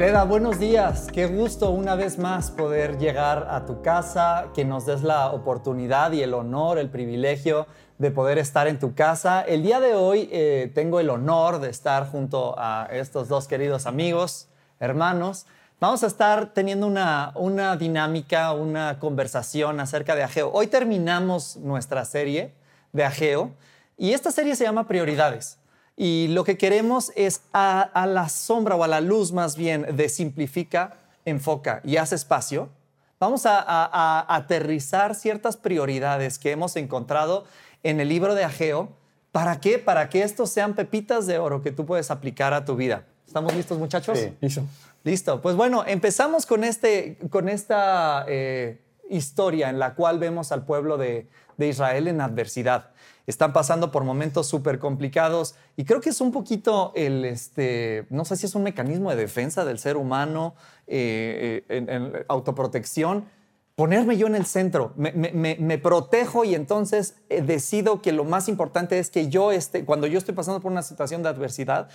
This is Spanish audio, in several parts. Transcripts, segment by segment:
Vereda, buenos días. Qué gusto una vez más poder llegar a tu casa, que nos des la oportunidad y el honor, el privilegio de poder estar en tu casa. El día de hoy eh, tengo el honor de estar junto a estos dos queridos amigos, hermanos. Vamos a estar teniendo una, una dinámica, una conversación acerca de Ageo. Hoy terminamos nuestra serie de Ageo y esta serie se llama Prioridades. Y lo que queremos es a, a la sombra o a la luz más bien de simplifica, enfoca y hace espacio. Vamos a, a, a aterrizar ciertas prioridades que hemos encontrado en el libro de Ageo. ¿Para qué? Para que estos sean pepitas de oro que tú puedes aplicar a tu vida. ¿Estamos listos, muchachos? Sí, listo. Listo. Pues bueno, empezamos con, este, con esta eh, historia en la cual vemos al pueblo de, de Israel en adversidad. Están pasando por momentos súper complicados y creo que es un poquito el, este, no sé si es un mecanismo de defensa del ser humano, eh, eh, en, en autoprotección, ponerme yo en el centro, me, protejo y entonces eh, decido que lo más importante es que yo esté, cuando yo estoy pasando por una situación de adversidad,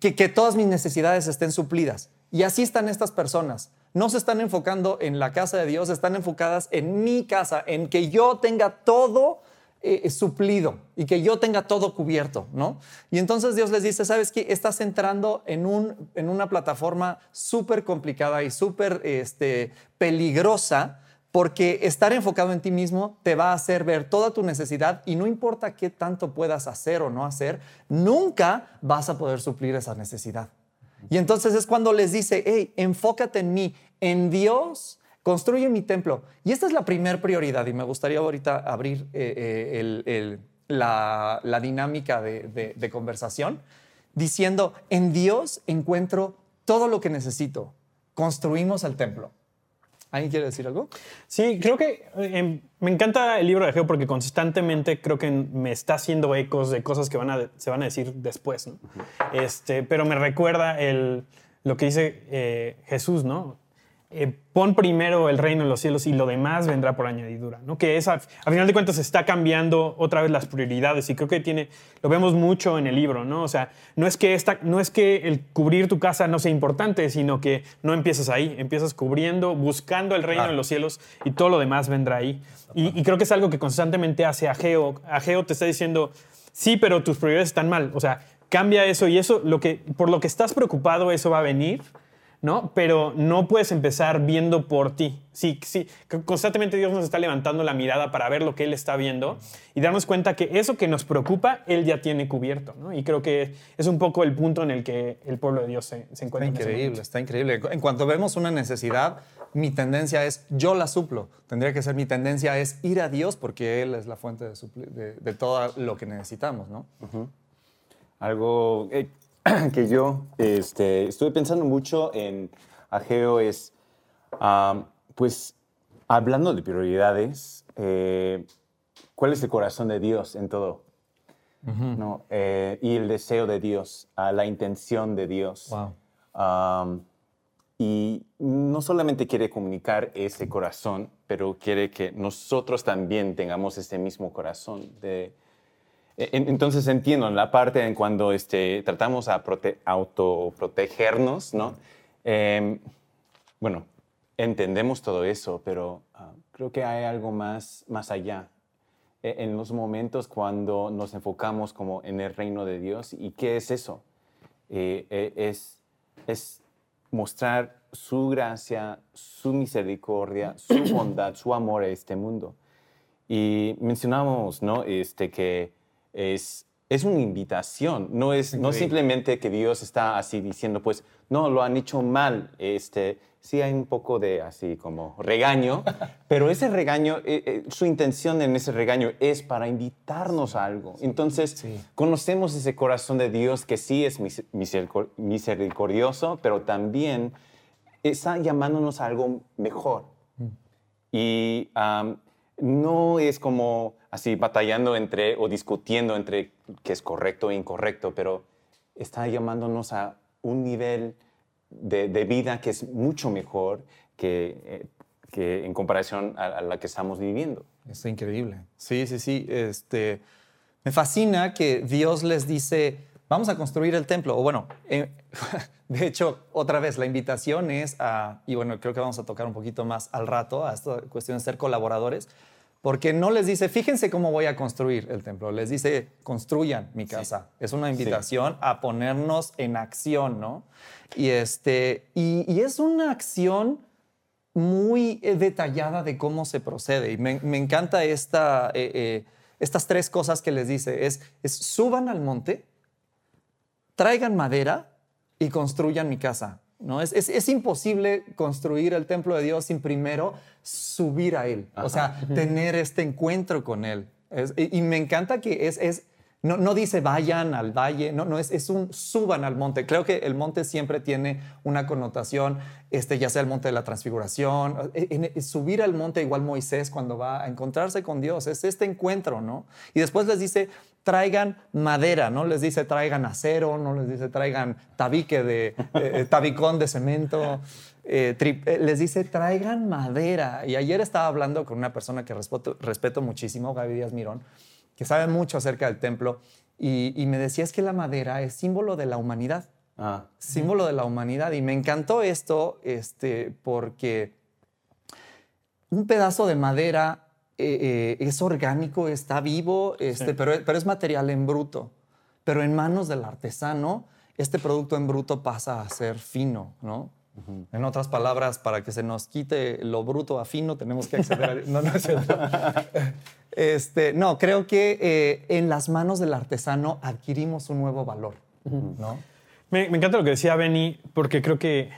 que, que todas mis necesidades estén suplidas. Y así están estas personas. No se están enfocando en la casa de Dios, están enfocadas en mi casa, en que yo tenga todo eh, suplido y que yo tenga todo cubierto, ¿no? Y entonces Dios les dice, ¿sabes qué? Estás entrando en, un, en una plataforma súper complicada y súper este, peligrosa porque estar enfocado en ti mismo te va a hacer ver toda tu necesidad y no importa qué tanto puedas hacer o no hacer, nunca vas a poder suplir esa necesidad. Y entonces es cuando les dice, hey, enfócate en mí, en Dios, construye mi templo. Y esta es la primera prioridad y me gustaría ahorita abrir eh, eh, el, el, la, la, dinámica de, de, de conversación diciendo, en Dios encuentro todo lo que necesito. Construimos el templo. ¿Alguien quiere decir algo? Sí, creo que eh, me encanta el libro de Ageo porque constantemente creo que me está haciendo ecos de cosas que van a, se van a decir después. este, pero me recuerda el, lo que dice eh, Jesús, ¿no? Eh, pon primero el reino en los cielos y lo demás vendrá por añadidura, ¿no? Que es, a, a, final de cuentas, está cambiando otra vez las prioridades y creo que tiene, lo vemos mucho en el libro, ¿no? O sea, no es que, esta, no es que el cubrir tu casa no sea importante, sino que no empiezas ahí, empiezas cubriendo, buscando el reino en los cielos y todo lo demás vendrá ahí. Y, y creo que es algo que constantemente hace Ageo. Ageo te está diciendo, sí, pero tus prioridades están mal, o sea, cambia eso y eso, lo que, por lo que estás preocupado, eso va a venir ¿no? Pero no puedes empezar viendo por ti. Sí, sí, constantemente Dios nos está levantando la mirada para ver lo que Él está viendo y darnos cuenta que eso que nos preocupa, Él ya tiene cubierto, ¿no? Y creo que es un poco el punto en el que el pueblo de Dios se, se encuentra. Está increíble, está increíble. En cuanto vemos una necesidad, mi tendencia es yo la suplo. Tendría que ser mi tendencia es ir a Dios porque Él es la fuente de, de, de todo lo que necesitamos, ¿no? Uh -huh. Algo... Eh, que yo este, estuve pensando mucho en Ageo es, um, pues, hablando de prioridades, eh, ¿cuál es el corazón de Dios en todo? Uh -huh. ¿No? Eh, y el deseo de Dios, uh, la intención de Dios. Wow. Um, y no solamente quiere comunicar ese corazón, pero quiere que nosotros también tengamos ese mismo corazón de entonces entiendo en la parte en cuando este, tratamos a prote autoprotegernos, ¿no? Eh, bueno, entendemos todo eso, pero uh, creo que hay algo más, más allá. E en los momentos cuando nos enfocamos como en el reino de Dios, ¿y qué es eso? Eh, eh, es, es mostrar su gracia, su misericordia, su bondad, su amor a este mundo. Y mencionamos, ¿no? Este, que es, es una invitación, no es no simplemente que Dios está así diciendo, pues, no, lo han hecho mal, este, sí hay un poco de así como regaño, pero ese regaño, eh, eh, su intención en ese regaño es para invitarnos a algo. Entonces, sí. conocemos ese corazón de Dios que sí es misericordioso, pero también está llamándonos a algo mejor. Mm. Y um, no es como así batallando entre o discutiendo entre qué es correcto e incorrecto, pero está llamándonos a un nivel de, vida que es mucho mejor que, eh, que en comparación a, a la que estamos viviendo. Es increíble. Sí, sí, sí. Este, me fascina que Dios les dice, vamos a construir el templo. O bueno, eh, de hecho, otra vez, la invitación es a, y bueno, creo que vamos a tocar un poquito más al rato, a esta cuestión de ser colaboradores, porque no les dice, fíjense cómo voy a construir el templo, les dice, construyan mi casa. Es una invitación a ponernos en acción, ¿no? Y, este, y, y es una acción muy eh, detallada de cómo se procede. Y me, me encanta esta, eh, eh, estas tres cosas que les dice. Es, es suban al monte, traigan madera y construyan mi casa. ¿No? Es, es, es imposible construir el templo de Dios sin primero subir a Él, o sea, tener este encuentro con Él. Es- y, y me encanta que es, es no, no dice vayan al valle, no, no es, es un suban al monte. Creo que el monte siempre tiene una connotación, este, ya sea el monte de la transfiguración, en- en- subir al monte igual Moisés cuando va a encontrarse con Dios, es este encuentro, ¿no? Y después les dice, traigan madera, no les dice traigan acero, no les dice traigan tabique de, eh, tabicón de cemento, eh, tri- eh, les dice traigan madera. Y ayer estaba hablando con una persona que respeto, respeto muchísimo, Gaby Díaz Mirón, que sabe mucho acerca del templo, y, y me decía es que la madera es símbolo de la humanidad, Ah, símbolo de la humanidad. Y me encantó esto este, porque un pedazo de madera eh, eh, es orgánico, está vivo, este, Sí. pero, pero es material en bruto. Pero en manos del artesano, este producto en bruto pasa a ser fino, ¿no? En otras palabras, para que se nos quite lo bruto a fino, tenemos que acceder a... No, no. Este, no, creo que eh, en las manos del artesano adquirimos un nuevo valor, ¿no? Me, me encanta lo que decía Benny, porque creo que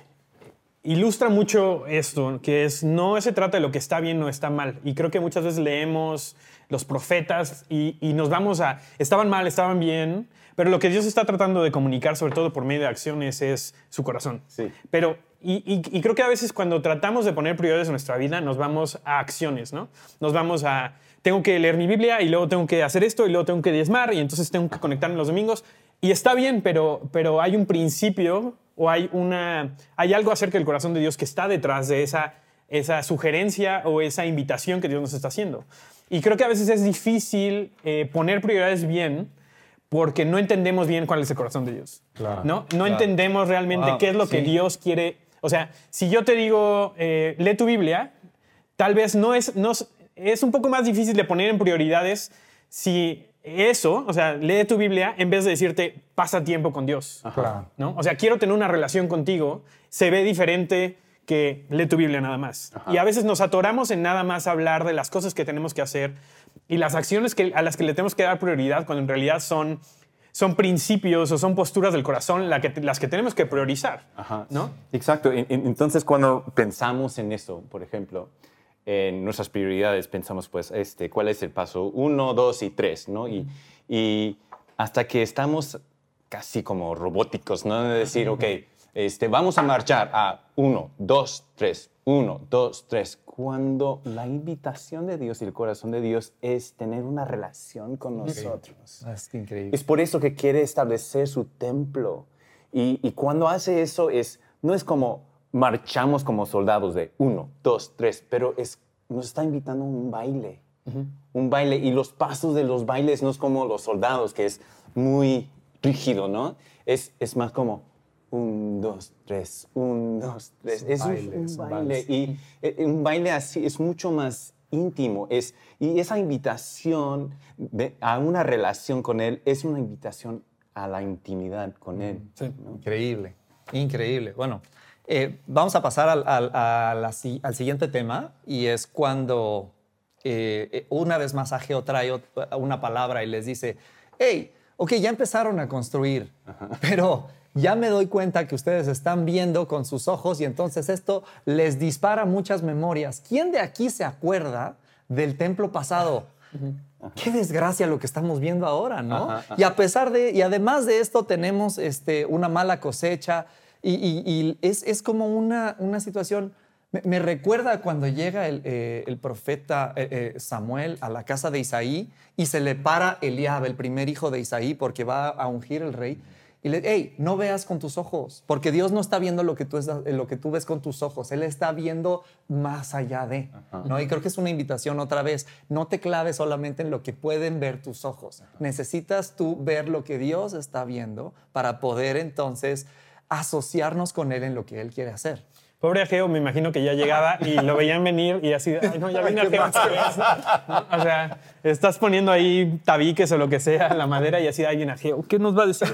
ilustra mucho esto, que es no se trata de lo que está bien o está mal. Y creo que muchas veces leemos los profetas y, y nos vamos a, estaban mal, estaban bien, pero lo que Dios está tratando de comunicar, sobre todo por medio de acciones, es su corazón. Sí. Pero, y, y- y creo que a veces cuando tratamos de poner prioridades en nuestra vida, nos vamos a acciones, ¿no? Nos vamos a, tengo que leer mi Biblia y luego tengo que hacer esto y luego tengo que diezmar y entonces tengo que conectarme los domingos. Y está bien, pero, pero hay un principio o hay, una, hay algo acerca del corazón de Dios que está detrás de esa, esa sugerencia o esa invitación que Dios nos está haciendo. Y creo que a veces es difícil eh, poner prioridades bien porque no entendemos bien cuál es el corazón de Dios. Claro, ¿no? no claro. entendemos realmente Wow, qué es lo que. Dios quiere. O sea, si yo te digo, eh, lee tu Biblia, tal vez no es, no es, es un poco más difícil de poner en prioridades si eso, o sea, lee tu Biblia en vez de decirte, pasa tiempo con Dios. Claro. ¿no? O sea, quiero tener una relación contigo, se ve diferente que lee tu Biblia nada más. Y a veces nos atoramos en nada más hablar de las cosas que tenemos que hacer y las acciones que, a las que le tenemos que dar prioridad cuando en realidad son, son principios o son posturas del corazón la que, las que tenemos que priorizar. Ajá. ¿no? Exacto. En- en- Entonces, cuando pensamos en eso, por ejemplo, en nuestras prioridades, pensamos, pues, este, ¿cuál es el paso? Uno, dos y tres, ¿no? Y, y hasta que estamos casi como robóticos, ¿no? De decir, ok, este, vamos a marchar a uno, dos, tres, uno, dos, tres. Cuando la invitación de Dios y el corazón de Dios es tener una relación con nosotros. Es increíble. Es por eso que quiere establecer su templo. Y, y cuando hace eso, es, no es como marchamos como soldados de uno, dos, tres, pero es, nos está invitando a un baile. Un baile. Y los pasos de los bailes no es como los soldados, que es muy rígido, ¿no? Es, es más como un, dos, tres, un, dos, tres. Es Es un un, baile, un es un baile. Y eh, un baile así es mucho más íntimo. Es, y esa invitación de- a una relación con Él es una invitación a la intimidad con Él. ¿no? Increíble, increíble. Bueno, eh, vamos a pasar al, siguiente tema y es cuando eh, eh, una vez más Ageo trae una palabra y les dice, hey, ok, ya empezaron a construir, pero ya me doy cuenta que ustedes están viendo con sus ojos y entonces esto les dispara muchas memorias. ¿Quién de aquí se acuerda del templo pasado? Qué desgracia lo que estamos viendo ahora, ¿no? Ajá. Y a pesar de, y además de esto tenemos este, una mala cosecha y, y- y es, es como una, una situación, me, me recuerda cuando llega el, eh, el profeta eh, eh, Samuel a la casa de Isaí y se le para Eliab, el primer hijo de Isaí, porque va a ungir el rey. Y le, hey, no veas con tus ojos, porque Dios no está viendo lo que tú, lo que tú ves con tus ojos, Él está viendo más allá de, ¿no? Y creo que es una invitación otra vez, no te claves solamente en lo que pueden ver tus ojos, necesitas tú ver lo que Dios está viendo para poder entonces asociarnos con Él en lo que Él quiere hacer. Pobre Ageo, me imagino que ya llegaba y lo veían venir y así, ay, no, ya viene Ageo. O sea, estás poniendo ahí tabiques o lo que sea, la madera y así, ay, viene Ageo. ¿Qué nos va a decir?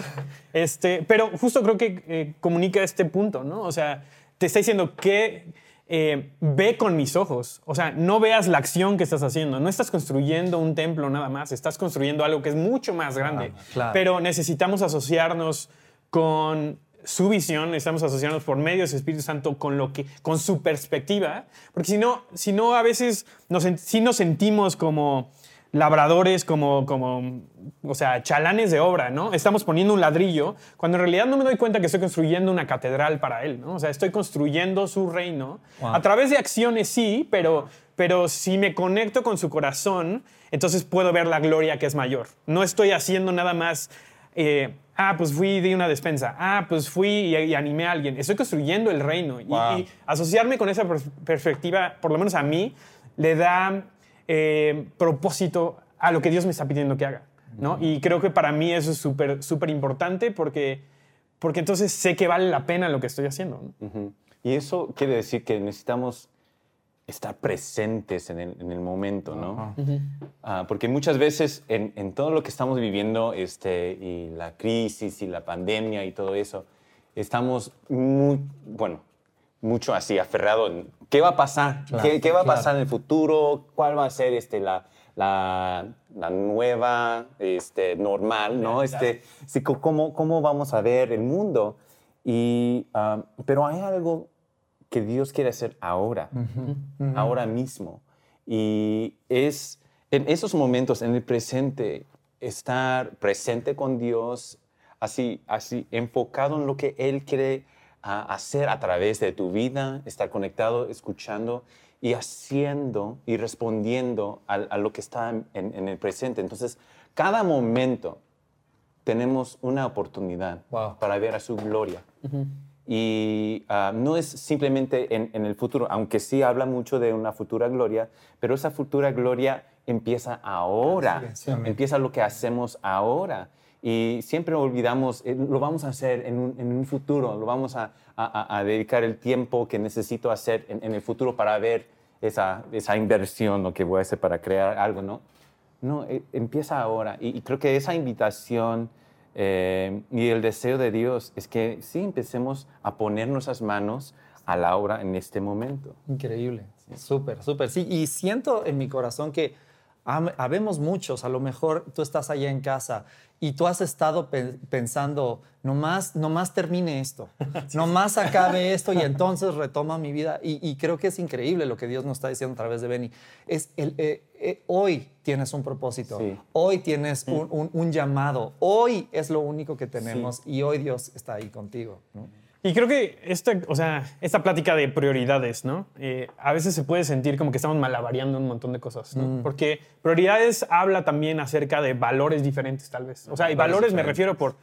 Este, pero justo creo que eh, comunica este punto, ¿no? O sea, te está diciendo que eh, ve con mis ojos. O sea, no veas la acción que estás haciendo. No estás construyendo un templo nada más, estás construyendo algo que es mucho más grande. Pero necesitamos asociarnos con su visión, necesitamos asociarnos por medio de su Espíritu Santo con, lo que, con su perspectiva, porque si no, si no a veces nos, si nos sentimos como labradores, como, como, o sea, chalanes de obra, ¿no? Estamos poniendo un ladrillo, cuando en realidad no me doy cuenta que estoy construyendo una catedral para él, ¿no? O sea, estoy construyendo su reino. A través de acciones sí, pero, pero si me conecto con su corazón, entonces puedo ver la gloria que es mayor. No estoy haciendo nada más... Eh, ah, pues fui y di una despensa, ah, pues fui y, animé a alguien. Estoy construyendo el reino. Y, asociarme con esa perspectiva, por lo menos a mí, le da eh, propósito a lo que Dios me está pidiendo que haga. ¿no? Y creo que para mí eso es súper, súper importante porque, porque entonces sé que vale la pena lo que estoy haciendo. Y eso quiere decir que necesitamos estar presentes en el, momento, ¿no? Ah, porque muchas veces en, todo lo que estamos viviendo, este, y la crisis y la pandemia y todo eso, estamos muy, bueno, mucho así aferrado en qué va a pasar, ¿Qué, va a pasar en el futuro, cuál va a ser este, la, la, nueva este, normal, ¿no? Este, cómo, ¿Cómo vamos a ver el mundo? Y, ah, pero hay algo que Dios quiere hacer ahora, ahora mismo. Y es en esos momentos, en el presente, estar presente con Dios, así, así enfocado en lo que Él quiere ah, hacer a través de tu vida, estar conectado, escuchando y haciendo y respondiendo a, lo que está en, el presente. Entonces, cada momento tenemos una oportunidad para ver a su gloria. Y ah, no es simplemente en, el futuro, aunque sí habla mucho de una futura gloria, pero esa futura gloria empieza ahora, empieza lo que hacemos ahora. Y siempre olvidamos, eh, lo vamos a hacer en un, futuro, lo vamos a, dedicar el tiempo que necesito hacer en, el futuro para ver esa, esa inversión, lo que voy a hacer para crear algo, ¿no? No, eh, empieza ahora. y creo que esa invitación eh, y el deseo de Dios es que sí empecemos a poner nuestras manos a la obra en este momento. Increíble, súper, súper. Sí, y siento en mi corazón que habemos muchos, a lo mejor tú estás allá en casa y tú has estado pensando, nomás, nomás termine esto, nomás acabe esto y entonces retoma mi vida. Y, creo que es increíble lo que Dios nos está diciendo a través de Benny. Es el, eh, eh, hoy tienes un propósito, hoy tienes un, llamado, hoy es lo único que tenemos y hoy Dios está ahí contigo. Y creo que esta, o sea, esta plática de prioridades, ¿no? Eh, a veces se puede sentir como que estamos malavariando un montón de cosas, ¿no? Mm. Porque prioridades habla también acerca de valores diferentes, tal vez. O sea, y valores me refiero por,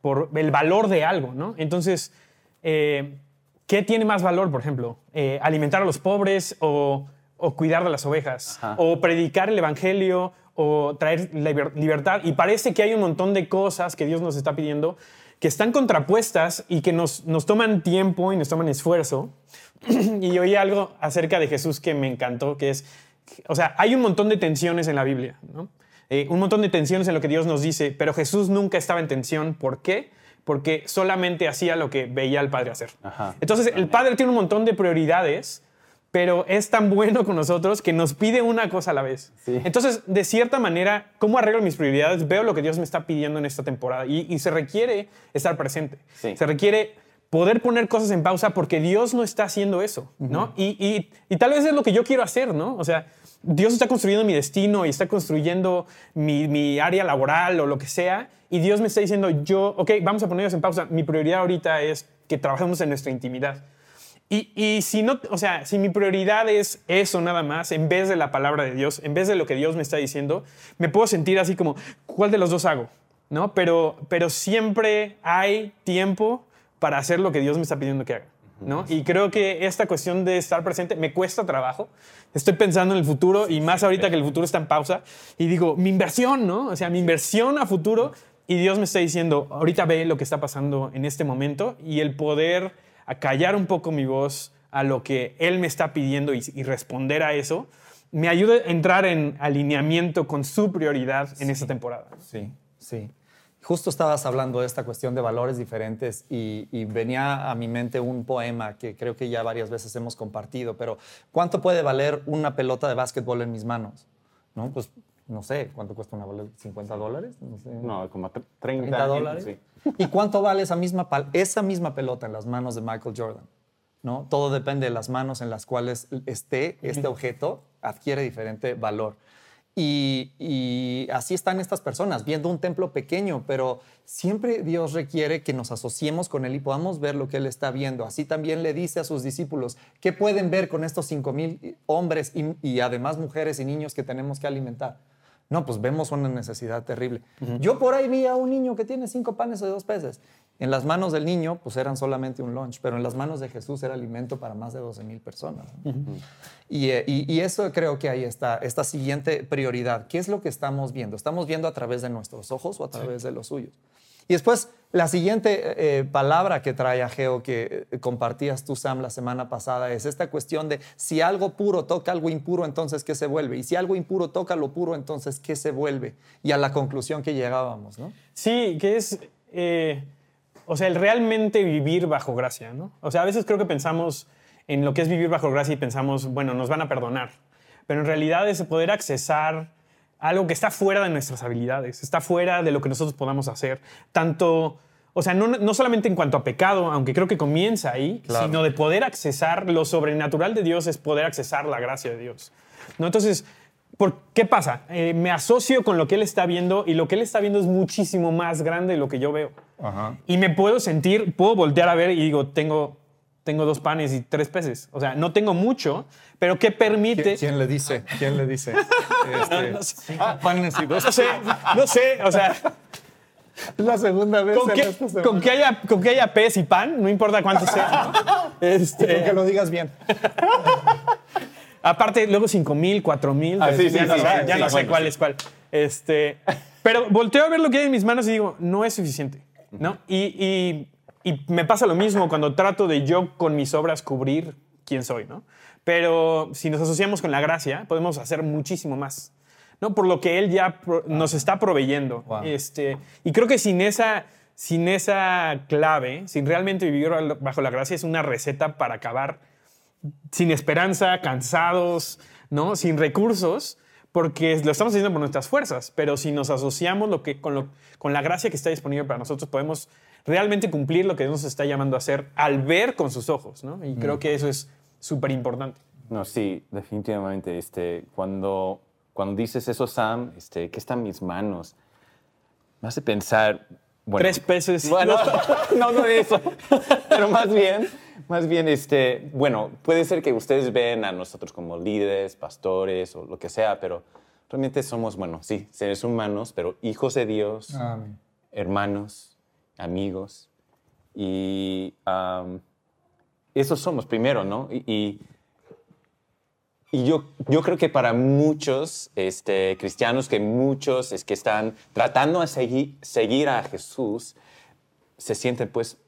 por el valor de algo, ¿no? Entonces, eh, ¿qué tiene más valor, por ejemplo? Eh, ¿Alimentar a los pobres o, o cuidar de las ovejas? ¿O predicar el evangelio? ¿O traer libertad? Y parece que hay un montón de cosas que Dios nos está pidiendo que están contrapuestas y que nos, nos toman tiempo y nos toman esfuerzo. y oí algo acerca de Jesús que me encantó, que es, o sea, hay un montón de tensiones en la Biblia, ¿no? Eh, un montón de tensiones en lo que Dios nos dice, pero Jesús nunca estaba en tensión. ¿Por qué? Porque solamente hacía lo que veía al Padre hacer. Entonces, el Padre tiene un montón de prioridades pero es tan bueno con nosotros que nos pide una cosa a la vez. Entonces, de cierta manera, ¿cómo arreglo mis prioridades? Veo lo que Dios me está pidiendo en esta temporada y, se requiere estar presente. Se requiere poder poner cosas en pausa porque Dios no está haciendo eso, ¿no? y, tal vez es lo que yo quiero hacer, ¿no? O sea, Dios está construyendo mi destino y está construyendo mi, mi área laboral o lo que sea, y Dios me está diciendo, yo, ok, vamos a ponerlos en pausa. Mi prioridad ahorita es que trabajemos en nuestra intimidad. Y, si no, o sea, si mi prioridad es eso nada más, en vez de la palabra de Dios, en vez de lo que Dios me está diciendo, me puedo sentir así como, ¿cuál de los dos hago? ¿no? Pero, pero siempre hay tiempo para hacer lo que Dios me está pidiendo que haga. ¿no? Y creo que esta cuestión de estar presente me cuesta trabajo. Estoy pensando en el futuro y más ahorita que el futuro está en pausa. Y digo, mi inversión, ¿no? O sea, mi inversión a futuro. Y Dios me está diciendo, ahorita ve lo que está pasando en este momento y el poder acallar un poco mi voz a lo que Él me está pidiendo y, y responder a eso, me ayuda a entrar en alineamiento con su prioridad en esta temporada. Sí, sí. Justo estabas hablando de esta cuestión de valores diferentes y, y, venía a mi mente un poema que creo que ya varias veces hemos compartido, pero ¿cuánto puede valer una pelota de básquetbol en mis manos? ¿No? Pues no sé, ¿cuánto cuesta una pelota? ¿50 dólares? No, sé. No, como 30, 30 dólares. Sí. ¿Y cuánto vale esa misma, esa misma pelota en las manos de Michael Jordan? ¿No? Todo depende de las manos en las cuales esté este objeto, adquiere diferente valor. Y, y, así están estas personas, viendo un templo pequeño, pero siempre Dios requiere que nos asociemos con Él y podamos ver lo que Él está viendo. Así también le dice a sus discípulos, ¿qué pueden ver con estos cinco mil hombres y, y, además mujeres y niños que tenemos que alimentar? No, pues vemos una necesidad terrible. Uh -huh. Yo por ahí vi a un niño que tiene cinco panes y dos peces. En las manos del niño, pues eran solamente un lunch, pero en las manos de Jesús era alimento para más de 12 mil personas. Uh -huh. y, y, y, eso creo que ahí está, esta siguiente prioridad. ¿Qué es lo que estamos viendo? ¿Estamos viendo a través de nuestros ojos o a través sí. de los suyos? Y después, la siguiente eh, palabra que trae Ageo, que compartías tú, Sam, la semana pasada, es esta cuestión de si algo puro toca algo impuro, entonces ¿qué se vuelve? Y si algo impuro toca lo puro, entonces ¿qué se vuelve? Y a la conclusión que llegábamos, ¿no? Sí, que es, eh, o sea, el realmente vivir bajo gracia, ¿no? O sea, a veces creo que pensamos en lo que es vivir bajo gracia y pensamos, bueno, nos van a perdonar. Pero en realidad es poder accesar algo que está fuera de nuestras habilidades, está fuera de lo que nosotros podamos hacer. Tanto, o sea, no, no solamente en cuanto a pecado, aunque creo que comienza ahí, claro. sino de poder accesar lo sobrenatural de Dios es poder accesar la gracia de Dios. ¿No? Entonces, ¿por qué pasa? Eh, me asocio con lo que Él está viendo y lo que Él está viendo es muchísimo más grande de lo que yo veo. Ajá. Y me puedo sentir, puedo voltear a ver y digo, tengo tengo dos panes y tres peces. O sea, no tengo mucho, pero ¿qué permite? ¿Quién, quién le dice? ¿Quién le dice? Este, no, no sé. ah, panes y dos. No sé, no sé, o sea, Es la segunda vez con en que, esta con que haya, con que haya pez y pan, no importa cuánto sea. ¿no? Este, Con que lo digas bien. Aparte, luego 5 mil, 4 mil. Ah, sí, sí, ya no, sí, sé, sí, ya sí, no sé bueno, cuál es cuál. Este, pero volteo a ver lo que hay en mis manos y digo, no es suficiente. ¿no? Y, y, y me pasa lo mismo cuando trato de yo con mis obras cubrir quién soy. ¿no? Pero si nos asociamos con la gracia, podemos hacer muchísimo más. ¿no? Por lo que Él ya nos está proveyendo. Wow. Este, y creo que sin esa, sin esa clave, sin realmente vivir bajo la gracia, es una receta para acabar sin esperanza, cansados, ¿no? sin recursos, porque lo estamos haciendo por nuestras fuerzas, pero si nos asociamos lo que, con, lo, con la gracia que está disponible para nosotros, podemos realmente cumplir lo que Dios nos está llamando a hacer al ver con sus ojos. ¿no? Y creo que eso es súper importante. No, sí, definitivamente. Este, cuando, cuando dices eso, Sam, este, ¿qué están mis manos? Me hace pensar. Bueno, Tres peces. Bueno, no, no de eso. Pero más bien, más bien, este, bueno, puede ser que ustedes ven a nosotros como líderes, pastores o lo que sea, pero realmente somos, bueno, sí, seres humanos, pero hijos de Dios, Amén. hermanos, amigos. Y am, esos somos primero, ¿no? Y, y, y yo, yo creo que para muchos este, cristianos, que muchos es que están tratando de seguir, seguir a Jesús, se sienten pues,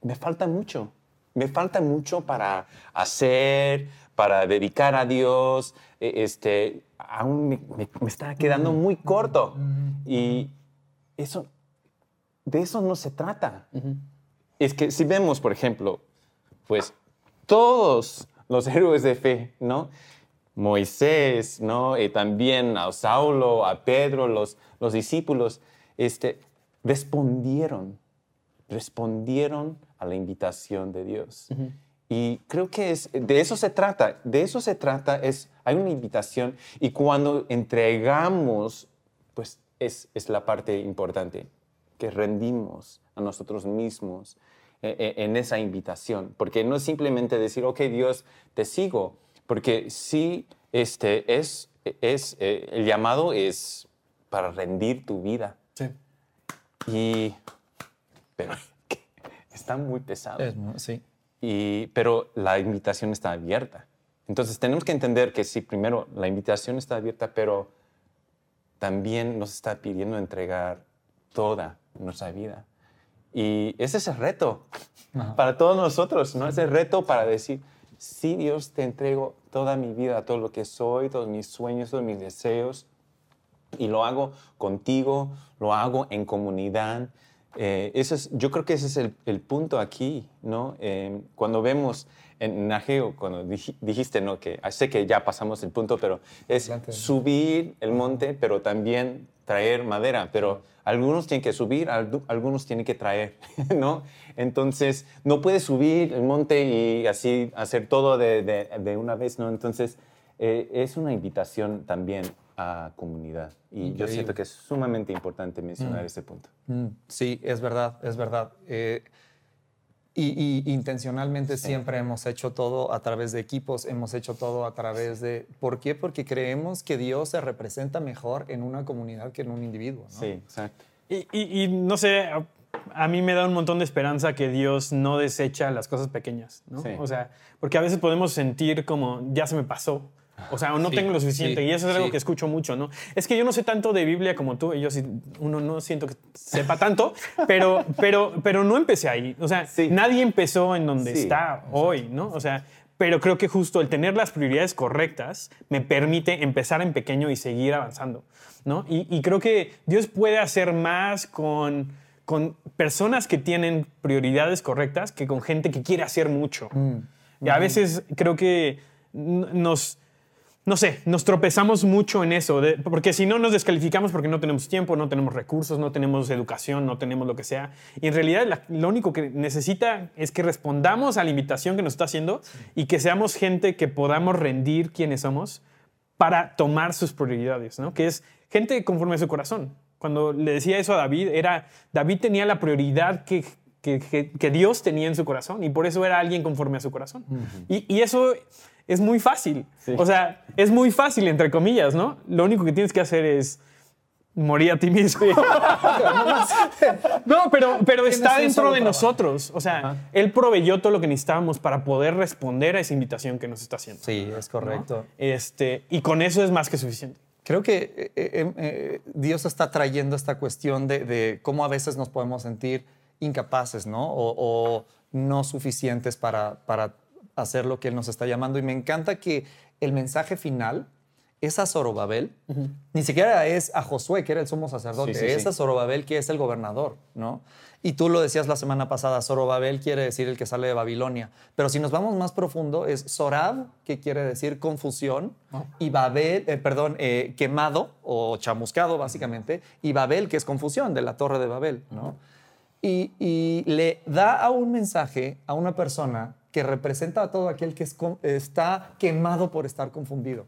me falta mucho, me falta mucho para hacer, para dedicar a Dios, e- este, aún me, me- me está quedando muy corto. Y eso, de eso no se trata. Es que si vemos, por ejemplo, pues todos los héroes de fe, ¿no? Moisés, ¿no? Y también a Saulo, a Pedro, los, los discípulos, este, respondieron, respondieron a la invitación de Dios. Y creo que es, de eso se trata, de eso se trata, es, hay una invitación y cuando entregamos, pues es, es la parte importante, que rendimos a nosotros mismos eh, eh, en esa invitación, porque no es simplemente decir, ok Dios, te sigo, porque sí, este, es, es, eh, el llamado es para rendir tu vida. Sí. Y, pero está muy pesado. Es sí. Y, pero la invitación está abierta. Entonces tenemos que entender que sí, primero, la invitación está abierta, pero también nos está pidiendo entregar toda nuestra vida. Y ese es el reto para todos nosotros, ¿no? Es el reto para decir, sí, Dios, te entrego toda mi vida, todo lo que soy, todos mis sueños, todos mis deseos, y lo hago contigo, lo hago en comunidad. Eh, eso es, yo creo que ese es el, el punto aquí, ¿no? Eh, cuando vemos en Ageo, cuando dij- dijiste, ¿no? Que ah, sé que ya pasamos el punto, pero es Adelante. subir el monte, pero también traer madera. Pero algunos tienen que subir, algunos tienen que traer, ¿no? Entonces, no puedes subir el monte y así hacer todo de, de- de una vez, ¿no? Entonces, eh, es una invitación también a comunidad. Y yo siento que es sumamente importante mencionar este punto. Mm, Sí, es verdad, es verdad. Eh, y, y intencionalmente siempre hemos hecho todo a través de equipos, hemos hecho todo a través de... ¿Por qué? Porque creemos que Dios se representa mejor en una comunidad que en un individuo. ¿no? Sí, exacto. Y, y- y no sé, a, a mí me da un montón de esperanza que Dios no desecha las cosas pequeñas, ¿no? Sí. O sea, porque a veces podemos sentir como, ya se me pasó. O sea, no Sí, tengo lo suficiente. sí, y eso es algo sí. que escucho mucho, ¿no? Es que yo no sé tanto de Biblia como tú. Y yo sí, uno no siento que sepa tanto, pero, pero, pero no empecé ahí. O sea, nadie empezó en donde está hoy, ¿no? O sea, pero creo que justo el tener las prioridades correctas me permite empezar en pequeño y seguir avanzando, ¿no? Y, y creo que Dios puede hacer más con, con personas que tienen prioridades correctas que con gente que quiere hacer mucho. Y a veces creo que nos, no sé, nos tropezamos mucho en eso, de- porque si no nos descalificamos porque no tenemos tiempo, no tenemos recursos, no tenemos educación, no tenemos lo que sea. Y en realidad la- lo único que necesita es que respondamos a la invitación que nos está haciendo y que seamos gente que podamos rendir quienes somos para tomar sus prioridades, ¿no? Que es gente conforme a su corazón. Cuando le decía eso a David, era, David tenía la prioridad que, que, que- que Dios tenía en su corazón y por eso era alguien conforme a su corazón. y, y eso es muy fácil. O sea, es muy fácil, entre comillas, ¿no? Lo único que tienes que hacer es morir a ti mismo. no, pero, pero está dentro de trabajo. nosotros. O sea, Él proveyó todo lo que necesitábamos para poder responder a esa invitación que nos está haciendo. Sí, es correcto. Este, y con eso es más que suficiente. Creo que eh, eh, eh, Dios está trayendo esta cuestión de, de cómo a veces nos podemos sentir incapaces, ¿no? O, o no suficientes para, para hacer lo que Él nos está llamando. Y me encanta que el mensaje final es a Zorobabel, ni siquiera es a Josué, que era el sumo sacerdote, Sí, sí, es sí. a Zorobabel, que es el gobernador, ¿no? Y tú lo decías la semana pasada, Zorobabel quiere decir el que sale de Babilonia, pero si nos vamos más profundo, es Zorab, que quiere decir confusión, y Babel, eh, perdón, eh, quemado o chamuscado, básicamente, y Babel, que es confusión, de la torre de Babel, ¿no? y, y le da a un mensaje a una persona que representa a todo aquel que es está quemado por estar confundido.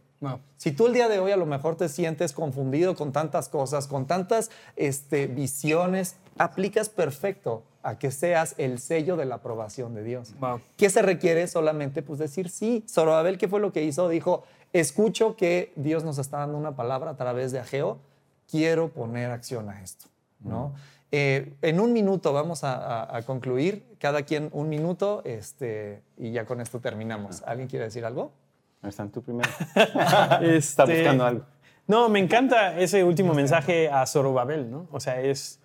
Si tú el día de hoy a lo mejor te sientes confundido con tantas cosas, con tantas este, visiones, aplicas perfecto a que seas el sello de la aprobación de Dios. Wow. ¿Qué se requiere? Solamente pues decir sí. Zorobabel, ¿qué fue lo que hizo? Dijo, escucho que Dios nos está dando una palabra a través de Ageo, quiero poner acción a esto, ¿no? Eh, en un minuto vamos a, a- a concluir, cada quien un minuto, este, y ya con esto terminamos. ¿Alguien quiere decir algo? Están tú primero. Está Este, buscando algo. No, me encanta ese último mensaje a Zorobabel, ¿no? O sea, es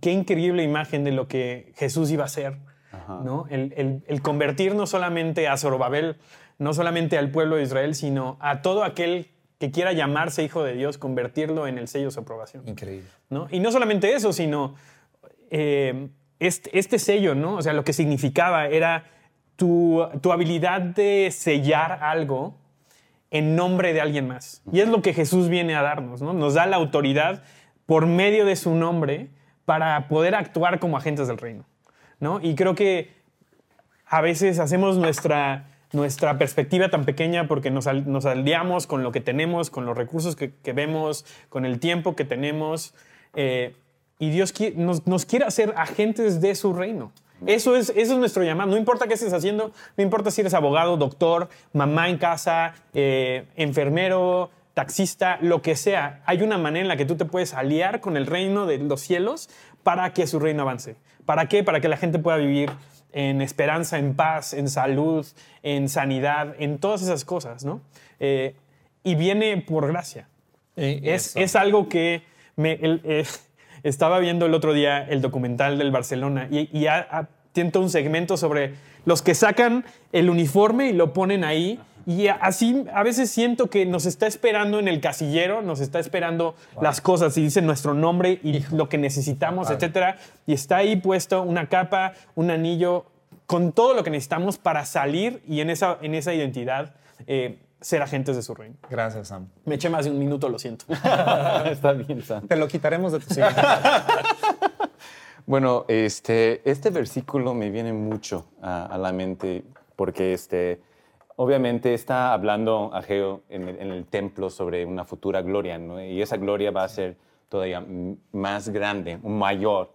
qué increíble imagen de lo que Jesús iba a hacer, ¿no? El, el- el convertir no solamente a Zorobabel, no solamente al pueblo de Israel, sino a todo aquel que quiera llamarse hijo de Dios, convertirlo en el sello de su aprobación. Increíble. ¿no? Y no solamente eso, sino eh, este, este sello, ¿no? O sea, lo que significaba era tu, tu habilidad de sellar algo en nombre de alguien más. Y es lo que Jesús viene a darnos, ¿no? Nos da la autoridad por medio de su nombre para poder actuar como agentes del reino, ¿no? Y creo que a veces hacemos nuestra, nuestra perspectiva tan pequeña porque nos, nos aliamos con lo que tenemos, con los recursos que, que vemos, con el tiempo que tenemos. eh, y Dios nos, nos quiere hacer agentes de su reino. Eso es, eso es nuestro llamado. No importa qué estés haciendo, no importa si eres abogado, doctor, mamá en casa, eh, enfermero, taxista, lo que sea, hay una manera en la que tú te puedes aliar con el reino de los cielos para que su reino avance. ¿Para qué? Para que la gente pueda vivir en esperanza, en paz, en salud, en sanidad, en todas esas cosas, ¿no? Eh, y viene por gracia. Es, es, algo que me, eh, estaba viendo el otro día el documental del Barcelona y, y tiene un segmento sobre los que sacan el uniforme y lo ponen ahí. Y así a veces siento que nos está esperando en el casillero, nos está esperando las cosas y dice nuestro nombre y lo que necesitamos, etcétera. Y está ahí puesto una capa, un anillo, con todo lo que necesitamos para salir y en esa, en esa identidad eh, ser agentes de su reino. Gracias, Sam. Me eché más de un minuto, lo siento. está bien, Sam. Te lo quitaremos de tu Bueno, este, este versículo me viene mucho a, la mente porque este, obviamente está hablando Ageo en el, en el templo sobre una futura gloria, ¿no? Y esa gloria va a ser todavía más grande, mayor.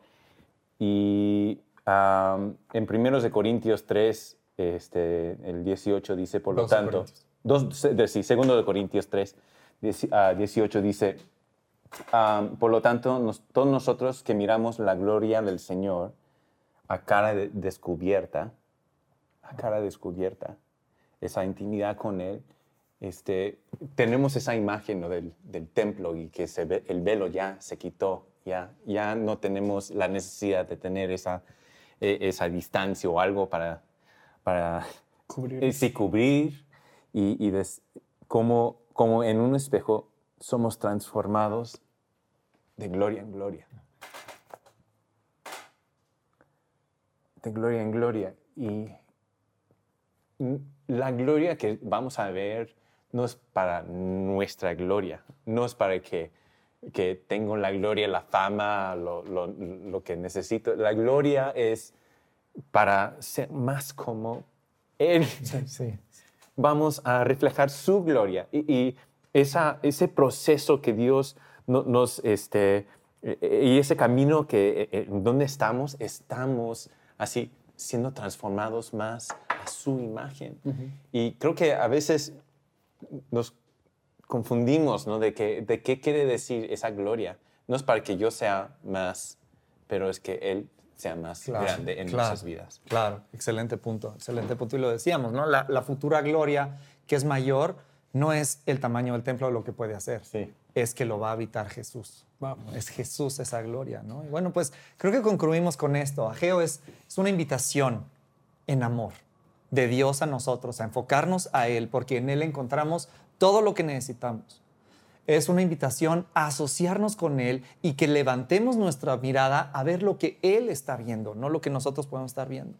Y en primeros de Corintios 3, este, el 18 dice, por lo tanto, dos, de, sí, segundo de Corintios 3, 18 dice, por lo tanto, todos nosotros que miramos la gloria del Señor a cara descubierta, a cara descubierta, esa intimidad con Él, este, tenemos esa imagen del, del, templo y que se ve, el velo ya se quitó, ya, ya no tenemos la necesidad de tener esa, e, esa distancia o algo para, para cubrir, eh, cubrir y, y como, como en un espejo somos transformados de gloria en gloria. De gloria en gloria. Y la gloria que vamos a ver no es para nuestra gloria, no es para que, que tengo la gloria, la fama, lo, lo, lo que necesito. La gloria es para ser más como Él. Sí, Vamos a reflejar su gloria y, esa, ese proceso que Dios nos, este, eh, y ese camino que, eh, eh, donde estamos, estamos así siendo transformados más a su imagen. Y creo que a veces nos confundimos, ¿no? De, que, de qué quiere decir esa gloria. No es para que yo sea más, pero es que Él sea más grande en nuestras vidas. Claro, excelente punto, excelente punto. Y lo decíamos, ¿no? La, la, futura gloria que es mayor no es el tamaño del templo lo que puede hacer, sí. es que lo va a habitar Jesús. Es Jesús esa gloria, ¿no? Y bueno, pues creo que concluimos con esto. Ageo es, es una invitación en amor de Dios a nosotros, a enfocarnos a Él, porque en Él encontramos todo lo que necesitamos es una invitación a asociarnos con Él y que levantemos nuestra mirada a ver lo que Él está viendo, no lo que nosotros podemos estar viendo.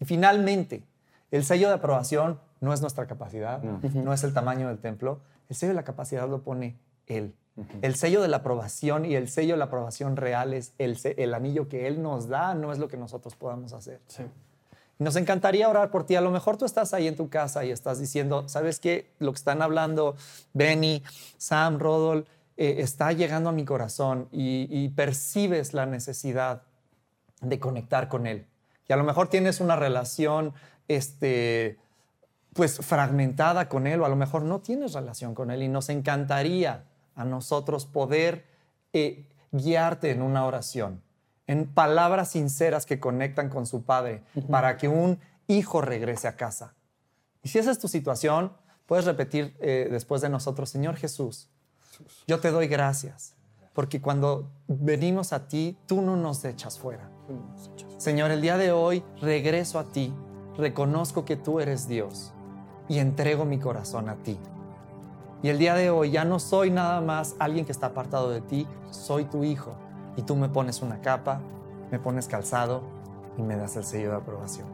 Y finalmente, el sello de aprobación no es nuestra capacidad, no, es el tamaño del templo, el sello de la capacidad lo pone Él. El sello de la aprobación y el sello de la aprobación real es el, el anillo que Él nos da, no es lo que nosotros podamos hacer. Sí. Nos encantaría orar por ti. A lo mejor tú estás ahí en tu casa y estás diciendo, ¿sabes qué? Lo que están hablando Benny, Sam, Rodol, eh, está llegando a mi corazón y, percibes la necesidad de conectar con Él. Y a lo mejor tienes una relación, este, pues fragmentada con Él o a lo mejor no tienes relación con Él y nos encantaría a nosotros poder eh, guiarte en una oración en palabras sinceras que conectan con su padre para que un hijo regrese a casa. Y si esa es tu situación, puedes repetir eh, después de nosotros, Señor Jesús, yo te doy gracias, porque cuando venimos a ti, tú no nos echas fuera. Señor, el día de hoy regreso a ti, reconozco que tú eres Dios y entrego mi corazón a ti. Y el día de hoy ya no soy nada más alguien que está apartado de ti, soy tu hijo y tú me pones una capa, me pones calzado y me das el sello de aprobación.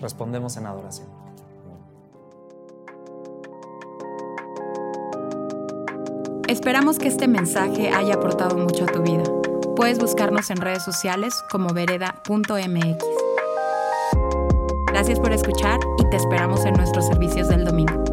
Respondemos en adoración. Esperamos que este mensaje haya aportado mucho a tu vida. Puedes buscarnos en redes sociales como vereda.mx. Gracias por escuchar y te esperamos en nuestros servicios del domingo.